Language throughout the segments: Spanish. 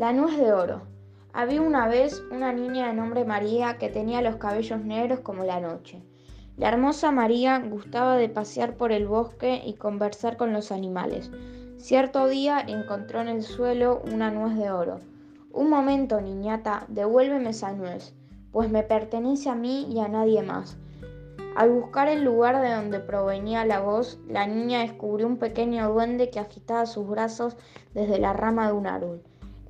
La nuez de oro. Había una vez una niña de nombre María que tenía los cabellos negros como la noche. La hermosa María gustaba de pasear por el bosque y conversar con los animales. Cierto día encontró en el suelo una nuez de oro. Un momento, niñata, devuélveme esa nuez, pues me pertenece a mí y a nadie más. Al buscar el lugar de donde provenía la voz, la niña descubrió un pequeño duende que agitaba sus brazos desde la rama de un árbol.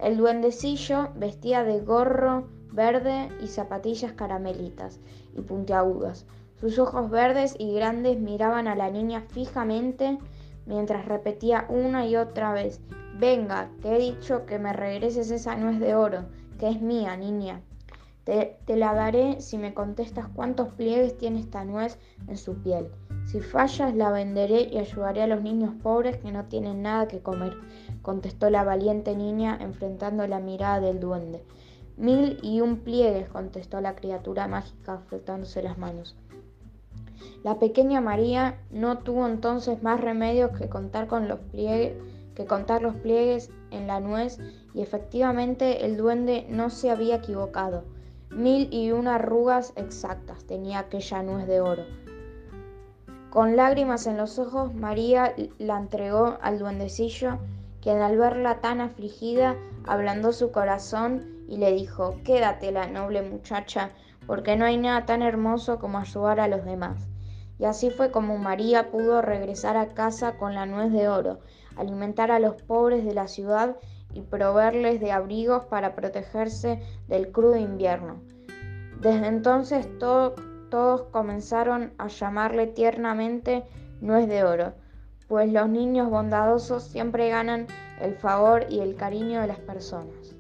El duendecillo vestía de gorro verde y zapatillas caramelitas y puntiagudas. Sus ojos verdes y grandes miraban a la niña fijamente mientras repetía una y otra vez, Venga, te he dicho que me regreses esa nuez de oro, que es mía, niña. Te, te, la daré si me contestas cuántos pliegues tiene esta nuez en su piel. Si fallas, la venderé y ayudaré a los niños pobres que no tienen nada que comer, contestó la valiente niña enfrentando la mirada del duende. Mil y un pliegues, contestó la criatura mágica frotándose las manos. La pequeña María no tuvo entonces más remedio que contar, con los pliegues, que contar los pliegues en la nuez y efectivamente el duende no se había equivocado. Mil y una arrugas exactas tenía aquella nuez de oro. Con lágrimas en los ojos, María la entregó al duendecillo, quien al verla tan afligida ablandó su corazón y le dijo, Quédatela, noble muchacha, porque no hay nada tan hermoso como ayudar a los demás. Y así fue como María pudo regresar a casa con la nuez de oro, alimentar a los pobres de la ciudad y proveerles de abrigos para protegerse del crudo invierno. Desde entonces todos comenzaron a llamarle tiernamente nuez de oro, pues los niños bondadosos siempre ganan el favor y el cariño de las personas.